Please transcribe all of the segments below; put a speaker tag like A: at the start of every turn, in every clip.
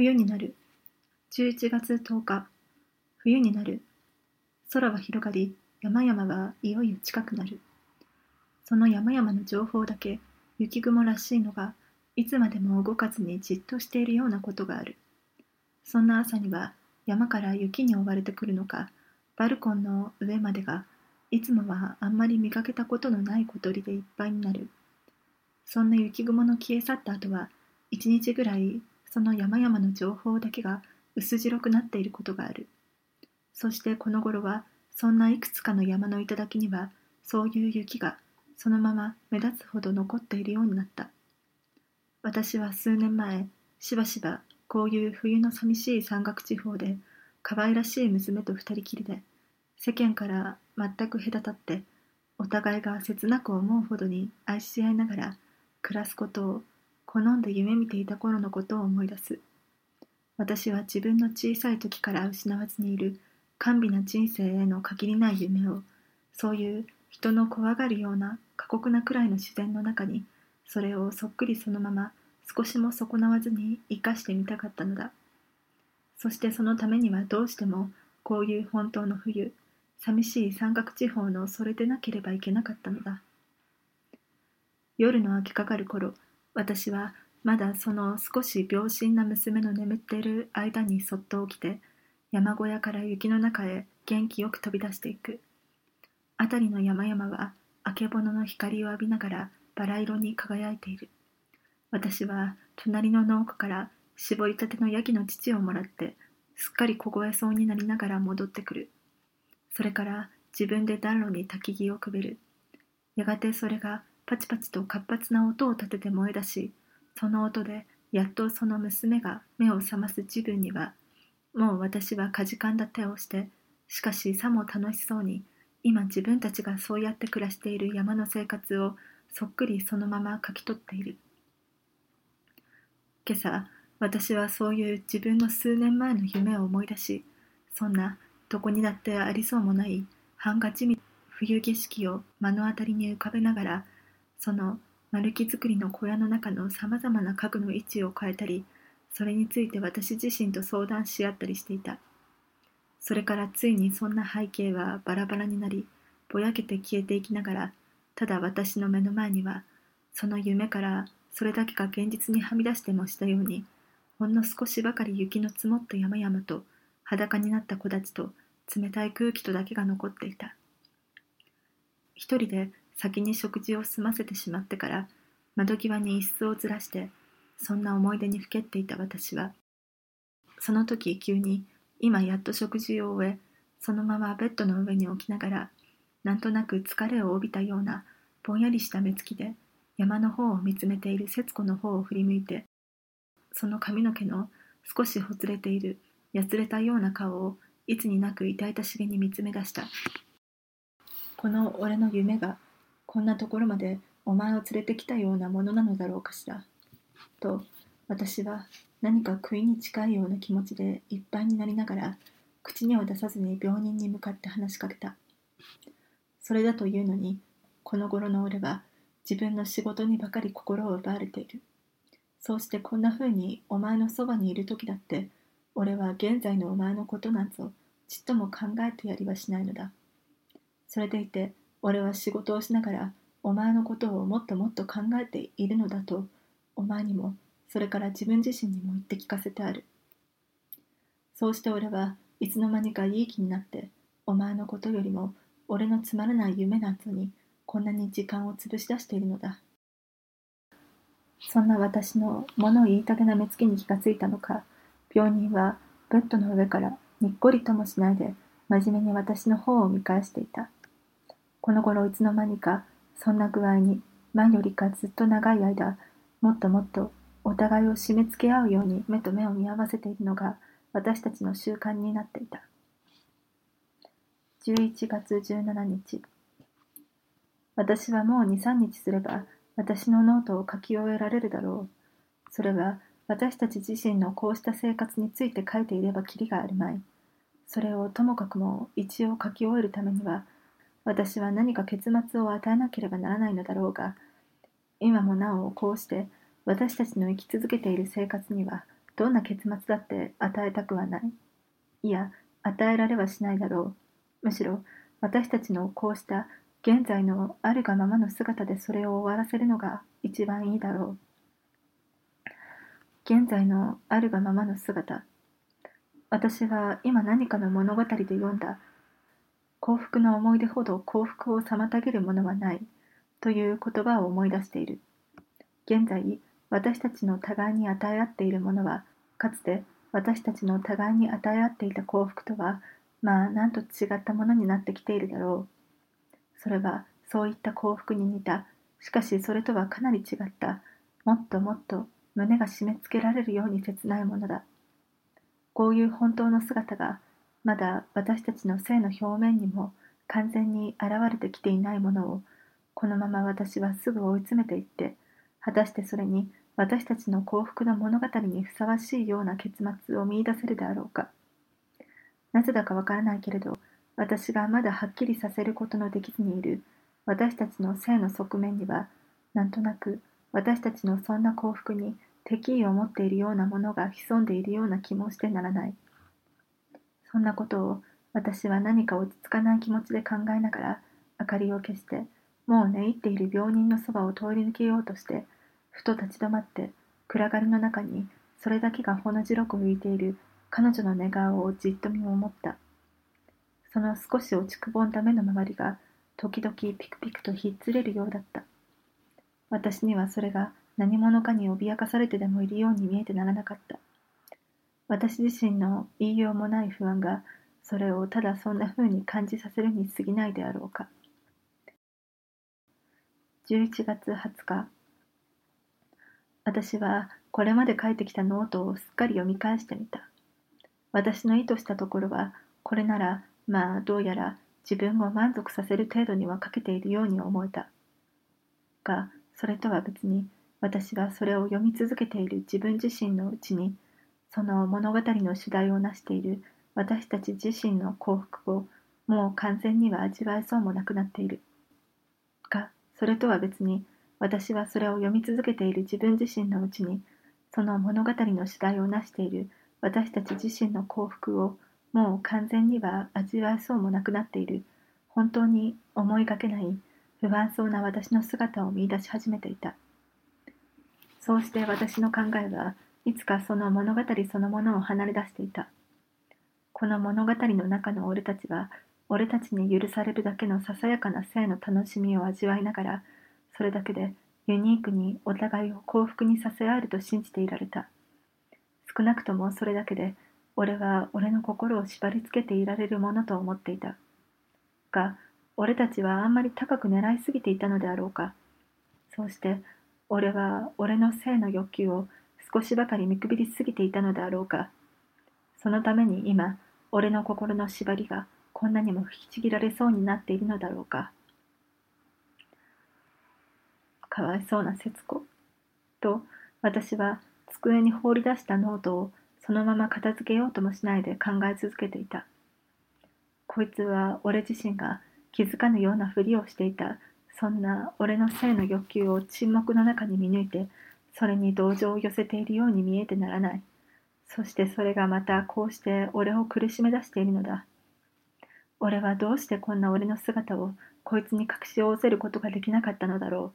A: 冬になる。11月10日。冬になる。空は広がり、山々はいよいよ近くなる。その山々の情報だけ、雪雲らしいのが、いつまでも動かずにじっとしているようなことがある。そんな朝には、山から雪に追われてくるのか、バルコンの上までが、いつもはあんまり見かけたことのない小鳥でいっぱいになる。そんな雪雲の消え去った後は、一日ぐらいその山々の情報だけが薄白くなっていることがある。そしてこの頃は、そんないくつかの山の頂には、そういう雪がそのまま目立つほど残っているようになった。私は数年前、しばしばこういう冬の寂しい山岳地方で、可愛らしい娘と二人きりで、世間から全く隔たって、お互いが切なく思うほどに愛し合いながら暮らすことを好んで夢見ていた頃のことを思い出す。私は自分の小さい時から失わずにいる甘美な人生への限りない夢を、そういう人の怖がるような過酷なくらいの自然の中に、それをそっくりそのまま少しも損なわずに生かしてみたかったのだ。そしてそのためにはどうしてもこういう本当の冬、寂しい山岳地方のそれでなければいけなかったのだ。夜の明けかかる頃、私はまだその少し病心な娘の眠っている間にそっと起きて山小屋から雪の中へ元気よく飛び出していく。辺りの山々はあけぼのの光を浴びながらバラ色に輝いている。私は隣の農家から絞りたてのヤギの乳をもらってすっかり凍えそうになりながら戻ってくる。それから自分で暖炉に焚き木をくべる。やがてそれがパチパチと活発な音を立てて燃え出し、その音でやっとその娘が目を覚ます自分には、もう私はかじかんだ手をして、しかしさも楽しそうに、今自分たちがそうやって暮らしている山の生活をそっくりそのまま書き取っている。今朝、私はそういう自分の数年前の夢を思い出し、そんなどこにだってありそうもない半が地味冬景色を目の当たりに浮かべながらその丸木造りの小屋の中のさまざまな家具の位置を変えたりそれについて私自身と相談し合ったりしていた。それからついにそんな背景はバラバラになりぼやけて消えていきながらただ私の目の前にはその夢からそれだけが現実にはみ出してもしたようにほんの少しばかり雪の積もった山々と裸になった子たちと冷たい空気とだけが残っていた。一人で先に食事を済ませてしまってから窓際に椅子をずらしてそんな思い出にふけっていた私はその時急に今やっと食事を終えそのままベッドの上に置きながらなんとなく疲れを帯びたようなぼんやりした目つきで山の方を見つめている節子の方を振り向いてその髪の毛の少しほつれているやつれたような顔をいつになく痛々しげに見つめ出した。この俺の夢がこんなところまでお前を連れてきたようなものなのだろうかしら。と私は何か悔いに近いような気持ちでいっぱいになりながら口には出さずに病人に向かって話しかけた。それだというのにこの頃の俺は自分の仕事にばかり心を奪われている。そうしてこんな風にお前のそばにいる時だって俺は現在のお前のことなんぞちっとも考えてやりはしないのだ。それでいて俺は仕事をしながらお前のことをもっともっと考えているのだとお前にもそれから自分自身にも言って聞かせてある。そうして俺はいつの間にかいい気になってお前のことよりも俺のつまらない夢なんぞにこんなに時間を潰し出しているのだ。そんな私の物を言いたげな目つきに気がついたのか病人はベッドの上からにっこりともしないで真面目に私の方を見返していた。この頃いつの間にかそんな具合に前よりかずっと長い間もっともっとお互いを締め付け合うように目と目を見合わせているのが私たちの習慣になっていた。11月17日。私はもう23日すれば私のノートを書き終えられるだろう。それは私たち自身のこうした生活について書いていればきりがあるまい。それをともかくも一応書き終えるためには私は何か結末を与えなければならないのだろうが、今もなおこうして私たちの生き続けている生活にはどんな結末だって与えたくはない。いや、与えられはしないだろう。むしろ、私たちのこうした現在のあるがままの姿でそれを終わらせるのが一番いいだろう。現在のあるがままの姿。私は今何かの物語で読んだ幸福の思い出ほど幸福を妨げるものはないという言葉を思い出している。現在、私たちの互いに与え合っているものは、かつて私たちの互いに与え合っていた幸福とは、まあ、なんと違ったものになってきているだろう。それは、そういった幸福に似た、しかしそれとはかなり違った、もっともっと胸が締め付けられるように切ないものだ。こういう本当の姿が、まだ私たちの性の表面にも完全に現れてきていないものを、このまま私はすぐ追い詰めていって、果たしてそれに私たちの幸福の物語にふさわしいような結末を見いだせるであろうか。なぜだかわからないけれど、私がまだはっきりさせることのできずにいる私たちの性の側面には、なんとなく私たちのそんな幸福に敵意を持っているようなものが潜んでいるような気もしてならない。そんなことを私は何か落ち着かない気持ちで考えながら明かりを消してもう寝入っている病人のそばを通り抜けようとしてふと立ち止まって暗がりの中にそれだけがほの白く浮いている彼女の寝顔をじっと見守った。その少し落ちくぼんだ目の周りが時々ピクピクとひっつれるようだった。私にはそれが何者かに脅かされてでもいるように見えてならなかった。私自身の言いようもない不安がそれをただそんな風に感じさせるに過ぎないであろうか。11月20日私はこれまで書いてきたノートをすっかり読み返してみた。私の意図したところはこれならまあどうやら自分を満足させる程度には書けているように思えた。がそれとは別に私はそれを読み続けている自分自身のうちにその物語の主題を成している私たち自身の幸福をもう完全には味わえそうもなくなっている。がそれとは別に私はそれを読み続けている自分自身のうちにその物語の主題を成している私たち自身の幸福をもう完全には味わえそうもなくなっている。本当に思いがけない不安そうな私の姿を見出し始めていた。そうして私の考えはいつかその物語そのものを離れ出していた。この物語の中の俺たちは俺たちに許されるだけのささやかな性の楽しみを味わいながらそれだけでユニークにお互いを幸福にさせ合えると信じていられた。少なくともそれだけで俺は俺の心を縛り付けていられるものと思っていた。が俺たちはあんまり高く狙いすぎていたのであろうか。そうして俺は俺の性の欲求を少しばかり見くびりすぎていたのであろうかそのために今俺の心の縛りがこんなにも引きちぎられそうになっているのだろうか。かわいそうな節子。と、私は机に放り出したノートをそのまま片付けようともしないで考え続けていた。こいつは俺自身が気づかぬようなふりをしていた、そんな俺の性の欲求を沈黙の中に見抜いて、それに同情を寄せているように見えてならない。そしてそれがまたこうして俺を苦しめ出しているのだ。俺はどうしてこんな俺の姿をこいつに隠しおせることができなかったのだろ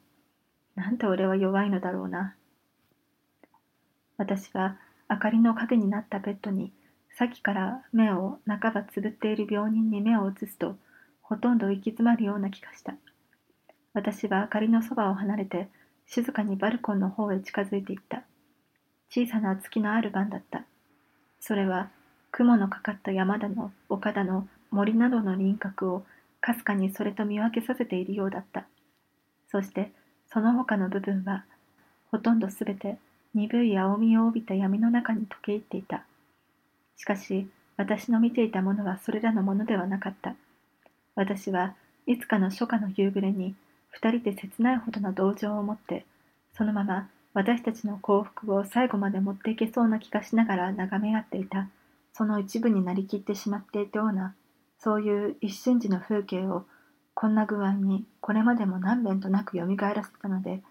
A: う。なんて俺は弱いのだろうな。私は明かりの影になったベッドにさっきから目を半ばつぶっている病人に目を移すとほとんど行き詰まるような気がした。私は明かりのそばを離れて静かにバルコンの方へ近づいていった。小さな月のある晩だった。それは雲のかかった山田の丘田の森などの輪郭をかすかにそれと見分けさせているようだった。そしてその他の部分はほとんどすべて鈍い青みを帯びた闇の中に溶け入っていた。しかし私の見ていたものはそれらのものではなかった。私はいつかの初夏の夕暮れに二人で切ないほどの同情を持ってそのまま私たちの幸福を最後まで持っていけそうな気がしながら眺め合っていた。その一部になりきってしまっていたようなそういう一瞬時の風景をこんな具合にこれまでも何遍となく蘇らせたので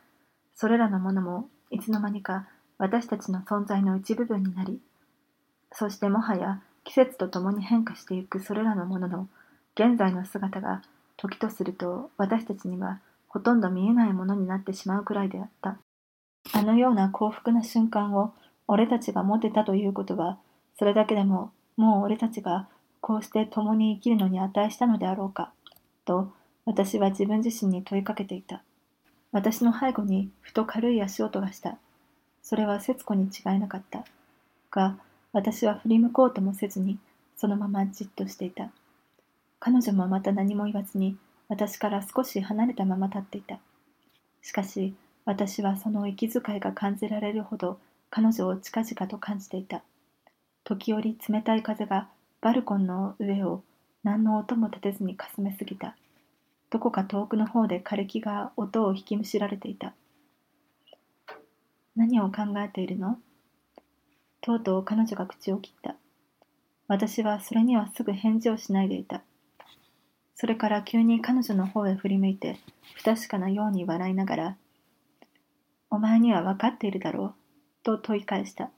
A: それらのものもいつの間にか私たちの存在の一部分になり、そしてもはや季節とともに変化していくそれらのものの現在の姿が時とすると私たちにはほとんど見えないものになってしまうくらいであった。あのような幸福な瞬間を俺たちが持てたということは、それだけでももう俺たちがこうして共に生きるのに値したのであろうか、と私は自分自身に問いかけていた。私の背後にふと軽い足音がした。それは節子に違いなかった。が、私は振り向こうともせずに、そのままじっとしていた。彼女もまた何も言わずに、私から少し離れたまま立っていた。しかし、私はその息遣いが感じられるほど彼女を近々と感じていた。時折冷たい風がバルコンの上を何の音も立てずにかすめすぎた。どこか遠くの方で枯れ木が音を引きむしられていた。何を考えているの？とうとう彼女が口を切った。私はそれにはすぐ返事をしないでいた。それから急に彼女の方へ振り向いて、不確かなように笑いながら、お前には分かっているだろう、と問い返した。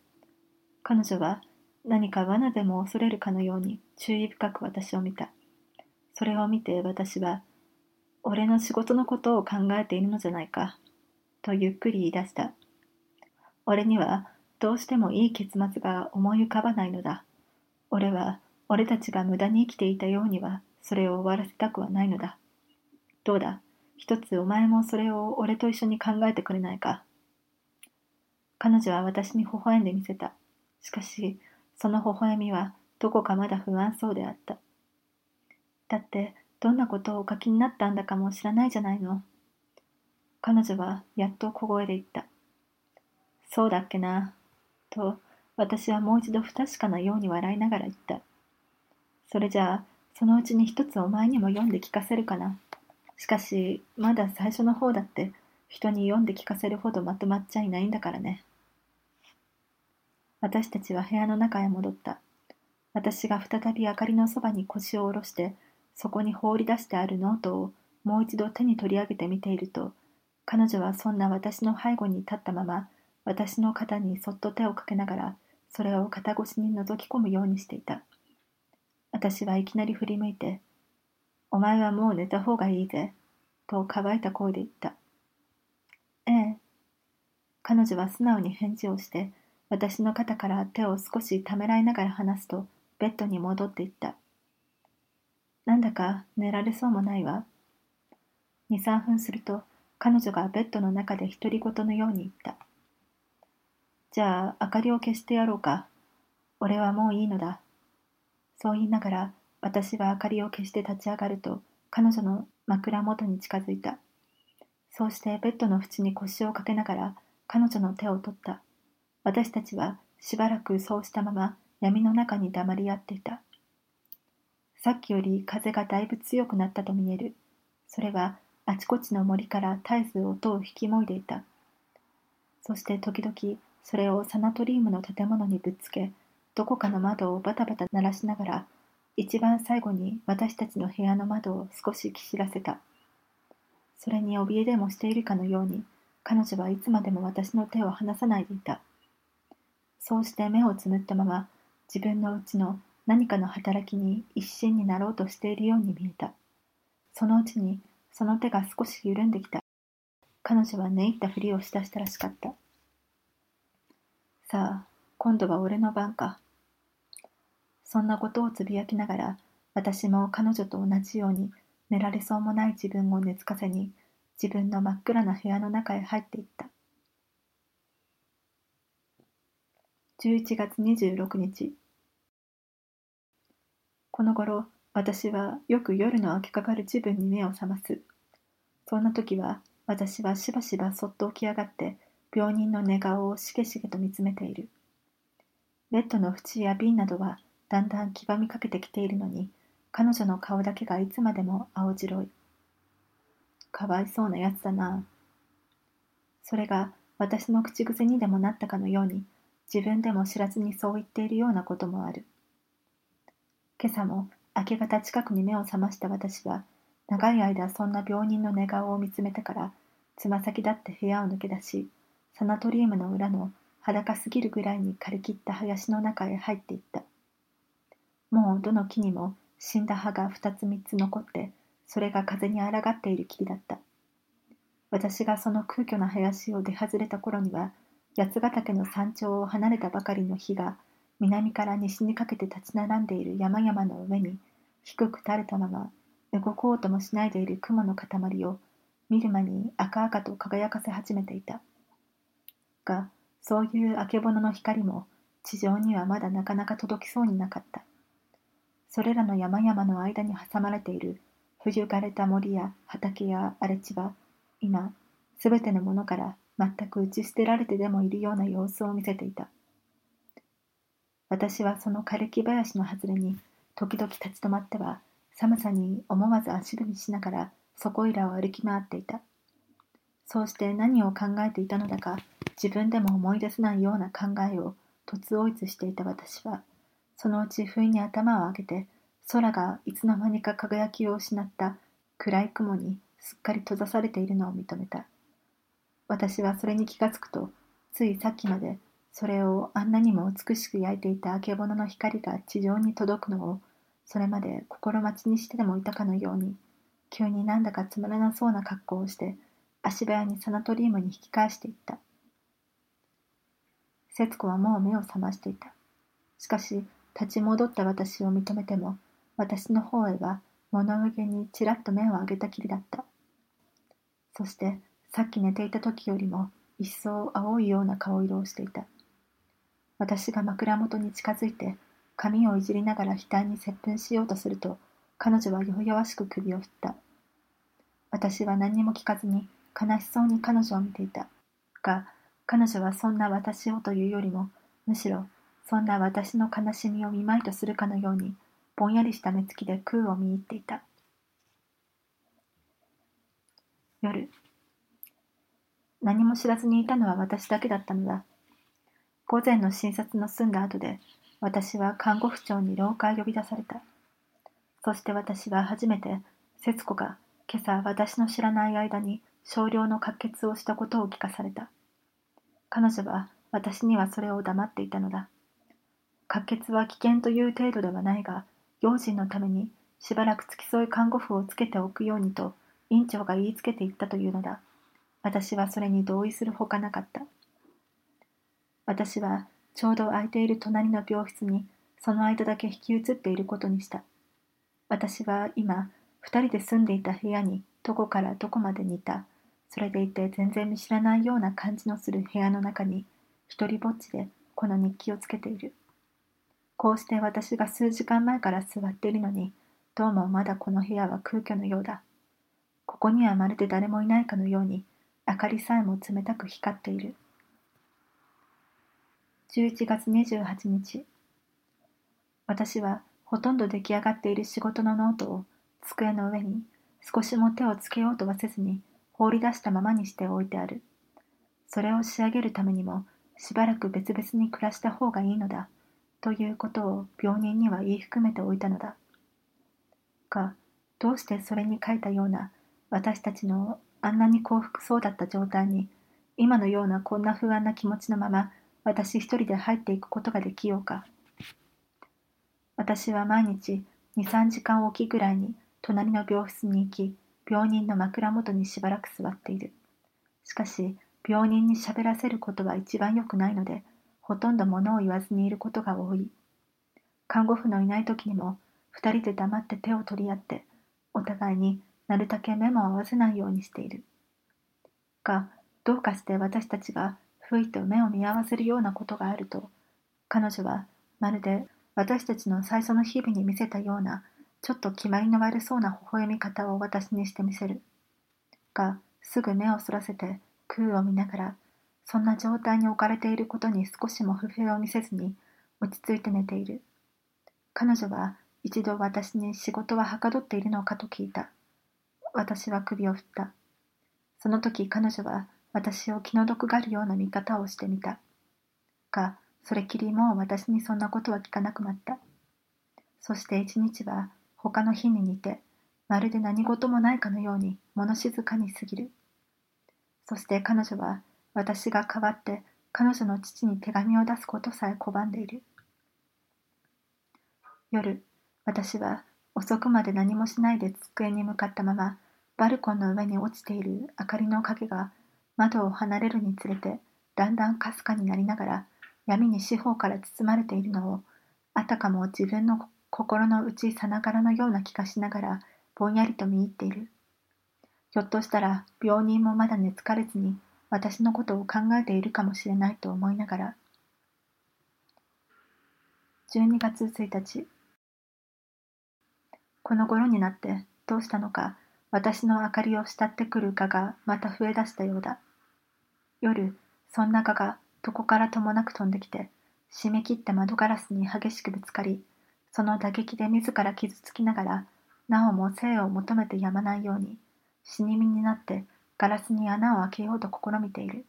A: 彼女は何か罠でも恐れるかのように注意深く私を見た。それを見て私は、俺の仕事のことを考えているのじゃないか、とゆっくり言い出した。俺にはどうしてもいい結末が思い浮かばないのだ。俺は俺たちが無駄に生きていたようにはそれを終わらせたくはないのだ。どうだ？一つお前もそれを俺と一緒に考えてくれないか？彼女は私に微笑んでみせた。しかし、その微笑みはどこかまだ不安そうであった。だって、どんなことをお書きになったんだかも知らないじゃないの。彼女はやっと小声で言った。そうだっけな？と、私はもう一度不確かなように笑いながら言った。それじゃあ、そのうちに一つお前にも読んで聞かせるかな。しかし、まだ最初の方だって人に読んで聞かせるほどまとまっちゃいないんだからね。私たちは部屋の中へ戻った。私が再び明かりのそばに腰を下ろして、そこに放り出してあるノートをもう一度手に取り上げてみていると、彼女はそんな私の背後に立ったまま、私の肩にそっと手をかけながら、それを肩越しに覗き込むようにしていた。私はいきなり振り向いて、お前はもう寝た方がいいぜ、と乾いた声で言った。ええ。彼女は素直に返事をして、私の肩から手を少しためらいながら話すと、ベッドに戻っていった。なんだか寝られそうもないわ。二、三分すると、彼女がベッドの中で独り言のように言った。じゃあ、明かりを消してやろうか。俺はもういいのだ。そう言いながら私は明かりを消して立ち上がると彼女の枕元に近づいた。そうしてベッドの縁に腰をかけながら彼女の手を取った。私たちはしばらくそうしたまま闇の中に黙り合っていた。さっきより風がだいぶ強くなったと見える。それはあちこちの森から絶えず音を引きもいでいた。そして時々それをサナトリウムの建物にぶっつけどこかの窓をバタバタ鳴らしながら、一番最後に私たちの部屋の窓を少しきしらせた。それに怯えでもしているかのように、彼女はいつまでも私の手を離さないでいた。そうして目をつむったまま、自分のうちの何かの働きに一心になろうとしているように見えた。そのうちに、その手が少し緩んできた。彼女は寝入ったふりをしだしたらしかった。さあ、今度は俺の番か。そんなことをつぶやきながら、私も彼女と同じように寝られそうもない自分を寝つかせに、自分の真っ暗な部屋の中へ入っていった。11月26日この頃、私はよく夜の明けかかる自分に目を覚ます。そんな時は、私はしばしばそっと起き上がって、病人の寝顔をしげしげと見つめている。ベッドの縁や瓶などはだんだん黄ばみかけてきているのに、彼女の顔だけがいつまでも青白い。かわいそうなやつだな。それが私の口癖にでもなったかのように、自分でも知らずにそう言っているようなこともある。今朝も明け方近くに目を覚ました私は、長い間そんな病人の寝顔を見つめてから、つま先だって部屋を抜け出し、サナトリウムの裏の裸すぎるぐらいに枯れきった林の中へ入っていった。もうどの木にも死んだ葉が二つ三つ残って、それが風に抗っている木だった。私がその空虚な林を出外れた頃には、八ヶ岳の山頂を離れたばかりの火が、南から西にかけて立ち並んでいる山々の上に、低く垂れたまま、動こうともしないでいる雲の塊を、見る間に赤々と輝かせ始めていた。が、そういうあけぼのの光も、地上にはまだなかなか届きそうになかった。それらの山々の間に挟まれている。冬枯れた森や畑や荒れ地は今すべてのものから全く打ち捨てられてでもいるような様子を見せていた。私はその枯れ木林の外れに時々立ち止まっては寒さに思わず足踏みしながらそこいらを歩き回っていた。そうして何を考えていたのだか自分でも思い出せないような考えを突追いしていた私はそのうち不意に頭を上げて、空がいつの間にか輝きを失った暗い雲にすっかり閉ざされているのを認めた。私はそれに気がつくと、ついさっきまでそれをあんなにも美しく焼いていたあけぼのの光が地上に届くのを、それまで心待ちにしてでもいたかのように、急になんだかつまらなそうな格好をして、足早にサナトリウムに引き返していった。節子はもう目を覚ましていた。しかし、立ち戻った私を認めても、私の方へは物憂げにちらっと目を上げたきりだった。そして、さっき寝ていた時よりも一層青いような顔色をしていた。私が枕元に近づいて、髪をいじりながら額に接吻しようとすると、彼女は弱々しく首を振った。私は何にも聞かずに悲しそうに彼女を見ていた。が、彼女はそんな私をというよりも、むしろそんな私の悲しみを見舞いとするかのように、ぼんやりした目つきで空を見入っていた。夜。何も知らずにいたのは私だけだったのだ。午前の診察の済んだ後で、私は看護婦長に廊下へ呼び出された。そして私は初めて、節子が今朝私の知らない間に少量の滑血をしたことを聞かされた。彼女は私にはそれを黙っていたのだ。滑血は危険という程度ではないが、用心のためにしばらく付き添い看護婦をつけておくようにと院長が言いつけていったというのだ。私はそれに同意するほかなかった。私はちょうど空いている隣の病室にその間だけ引き移っていることにした。私は今、二人で住んでいた部屋にどこからどこまで似た、それでいて全然見知らないような感じのする部屋の中に、一人ぼっちでこの日記をつけている。こうして私が数時間前から座っているのに、どうもまだこの部屋は空虚のようだ。ここにはまるで誰もいないかのように、明かりさえも冷たく光っている。11月28日。私はほとんど出来上がっている仕事のノートを机の上に少しも手をつけようとはせずに放り出したままにしておいてある。それを仕上げるためにもしばらく別々に暮らした方がいいのだ。ということを病人には言い含めておいたのだ。が、どうしてそれに書いたような私たちのあんなに幸福そうだった状態に、今のようなこんな不安な気持ちのまま私一人で入っていくことができようか。私は毎日2、3時間おきぐらいに隣の病室に行き、病人の枕元にしばらく座っている。しかし、病人に喋らせることは一番良くないので、ほとんど物を言わずにいることが多い。看護婦のいない時にも、二人で黙って手を取り合って、お互いになるだけ目も合わせないようにしている。が、どうかして私たちが不意と目を見合わせるようなことがあると、彼女はまるで私たちの最初の日々に見せたような、ちょっと決まりの悪そうな微笑み方を私にしてみせる。が、すぐ目をそらせて空を見ながら、そんな状態に置かれていることに少しも不平を見せずに落ち着いて寝ている。彼女は一度私に仕事ははかどっているのかと聞いた。私は首を振った。その時彼女は私を気の毒がるような見方をしてみた。が、それきりもう私にそんなことは聞かなくなった。そして一日は他の日に似て、まるで何事もないかのように物静かに過ぎる。そして彼女は私が代わって彼女の父に手紙を出すことさえ拒んでいる。夜、私は遅くまで何もしないで机に向かったまま、バルコンの上に落ちている明かりの影が窓を離れるにつれてだんだんかすかになりながら闇に四方から包まれているのをあたかも自分の心の内さながらのような気がしながらぼんやりと見入っている。ひょっとしたら病人もまだ寝つかれずに私のことを考えているかもしれないと思いながら。12月1日この頃になってどうしたのか私の明かりを慕ってくる蛾がまた増え出したようだ。夜、そんな蛾がどこからともなく飛んできて、締め切った窓ガラスに激しくぶつかり、その打撃で自ら傷つきながら、なおも生を求めてやまないように、死に身になってガラスに穴を開けようと試みている。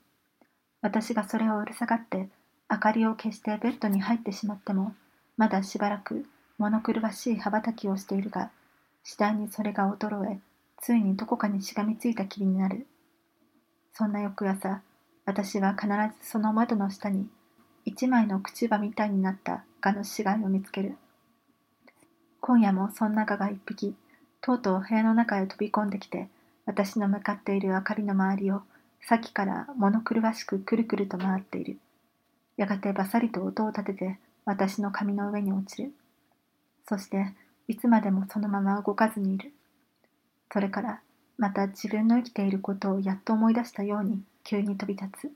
A: 私がそれをうるさがって、明かりを消してベッドに入ってしまっても、まだしばらく物狂わしい羽ばたきをしているが、次第にそれが衰え、ついにどこかにしがみついた気になる。そんな翌朝、私は必ずその窓の下に一枚の口歯みたいになった蛾の死骸を見つける。今夜もそんな蛾が一匹、とうとう部屋の中へ飛び込んできて、私の向かっている明かりの周りを、さっきから物狂わしくくるくると回っている。やがてばさりと音を立てて、私の髪の上に落ちる。そして、いつまでもそのまま動かずにいる。それから、また自分の生きていることをやっと思い出したように、急に飛び立つ。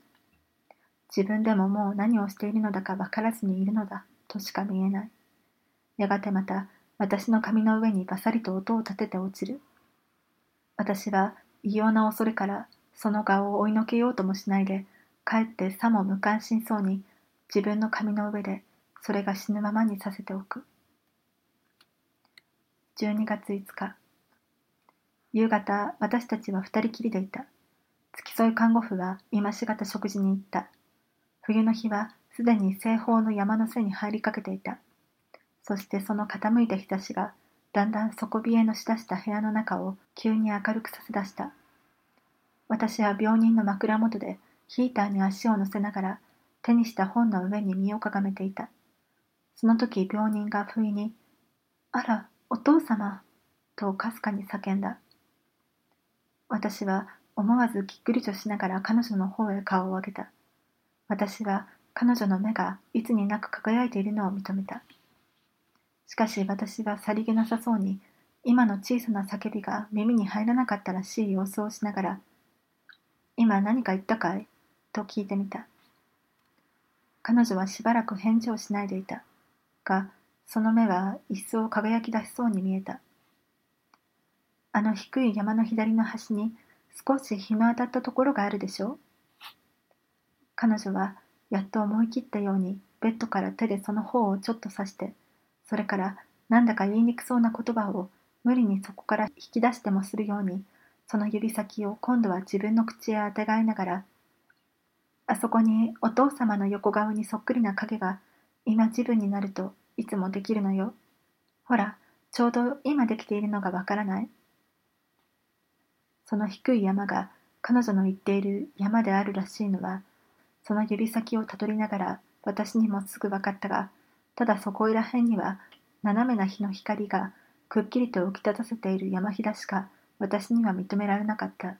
A: 自分でももう何をしているのだか分からずにいるのだとしか見えない。やがてまた私の髪の上にばさりと音を立てて落ちる。私は異様な恐れからその顔を追いのけようともしないで、かえってさも無関心そうに自分の髪の上でそれが死ぬままにさせておく。12月5日夕方私たちは二人きりでいた。付き添い看護婦は今しがた食事に行った。冬の日はすでに西方の山の背に入りかけていた。そしてその傾いた日差しがだんだん底冷えのしだした部屋の中を急に明るくさせ出した。私は病人の枕元でヒーターに足を乗せながら手にした本の上に身をかがめていた。その時病人が不意に、あら、お父様、とかすかに叫んだ。私は思わずぎっくりとしながら彼女の方へ顔を上げた。私は彼女の目がいつになく輝いているのを認めた。しかし私はさりげなさそうに今の小さな叫びが耳に入らなかったらしい様子をしながら「今何か言ったかい?」と聞いてみた。彼女はしばらく返事をしないでいた。が、その目は一層輝き出しそうに見えた。あの低い山の左の端に少し日の当たったところがあるでしょう？彼女はやっと思い切ったようにベッドから手でその方をちょっと刺してそれからなんだか言いにくそうな言葉を無理にそこから引き出してもするようにその指先を今度は自分の口へあてがいながらあそこにお父様の横顔にそっくりな影が今自分になるといつもできるのよ。ほら、ちょうど今できているのがわからないその低い山が彼女の言っている山であるらしいのはその指先をたどりながら私にもすぐ分かったが、ただそこいらへんには斜めな日の光がくっきりと浮き立たせている山ひだしか私には認められなかった。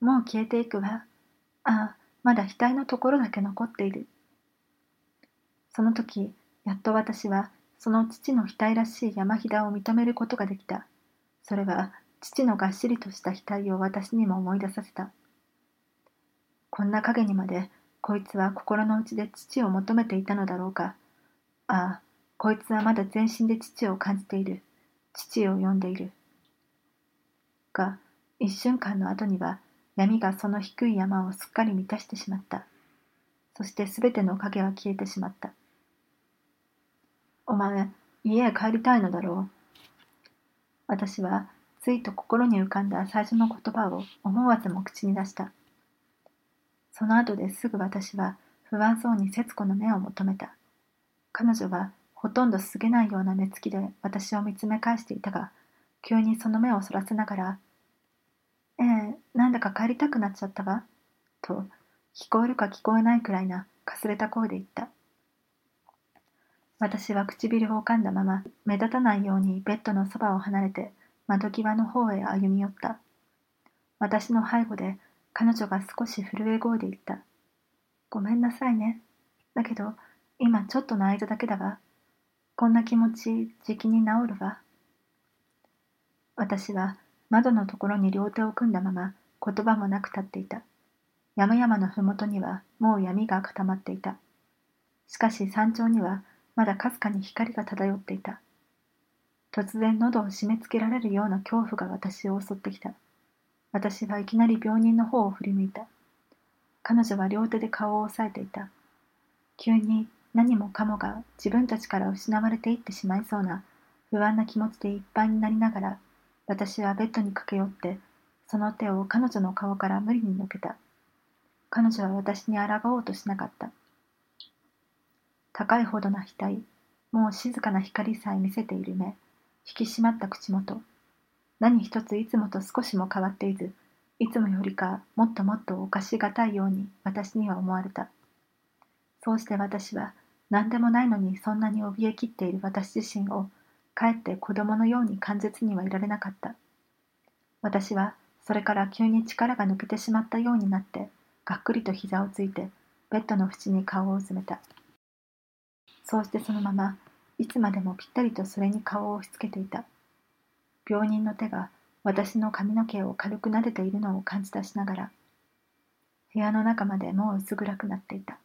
A: もう消えていくわ。ああ、まだ額のところだけ残っている。その時、やっと私はその父の額らしい山ひだを認めることができた。それは父のがっしりとした額を私にも思い出させた。こんな影にまでこいつは心の内で父を求めていたのだろうか。ああ、こいつはまだ全身で父を感じている。父を呼んでいる。が、一瞬間の後には闇がその低い山をすっかり満たしてしまった。そしてすべての影は消えてしまった。お前、家へ帰りたいのだろう。私は、ついと心に浮かんだ最初の言葉を思わずも口に出した。その後ですぐ私は不安そうに節子の目を求めた。彼女はほとんどすげないような目つきで私を見つめ返していたが、急にその目をそらせながら、ええ、なんだか帰りたくなっちゃったわ。と、聞こえるか聞こえないくらいなかすれた声で言った。私は唇を噛んだまま目立たないようにベッドのそばを離れて窓際の方へ歩み寄った。私の背後で彼女が少し震え声で言った。ごめんなさいね。だけど今ちょっとの間だけだわ。こんな気持ちじきに治るわ。私は窓のところに両手を組んだまま言葉もなく立っていた。山々のふもとにはもう闇が固まっていた。しかし山頂にはまだかすかに光が漂っていた。突然喉を締め付けられるような恐怖が私を襲ってきた。私はいきなり病人の方を振り向いた。彼女は両手で顔を押さえていた。急に何もかもが自分たちから失われていってしまいそうな不安な気持ちでいっぱいになりながら、私はベッドに駆け寄って、その手を彼女の顔から無理に抜けた。彼女は私に抗おうとしなかった。高いほどな額、もう静かな光さえ見せている目、引き締まった口元。何一ついつもと少しも変わっていず、いつもよりかもっともっとおかしがたいように私には思われた。そうして私は何でもないのにそんなに怯えきっている私自身をかえって子供のように完絶にはいられなかった。私はそれから急に力が抜けてしまったようになってがっくりと膝をついてベッドの縁に顔をうずめた。そうしてそのままいつまでもぴったりとそれに顔を押し付けていた。病人の手が私の髪の毛を軽く撫でているのを感じ出しながら部屋の中までもう薄暗くなっていた。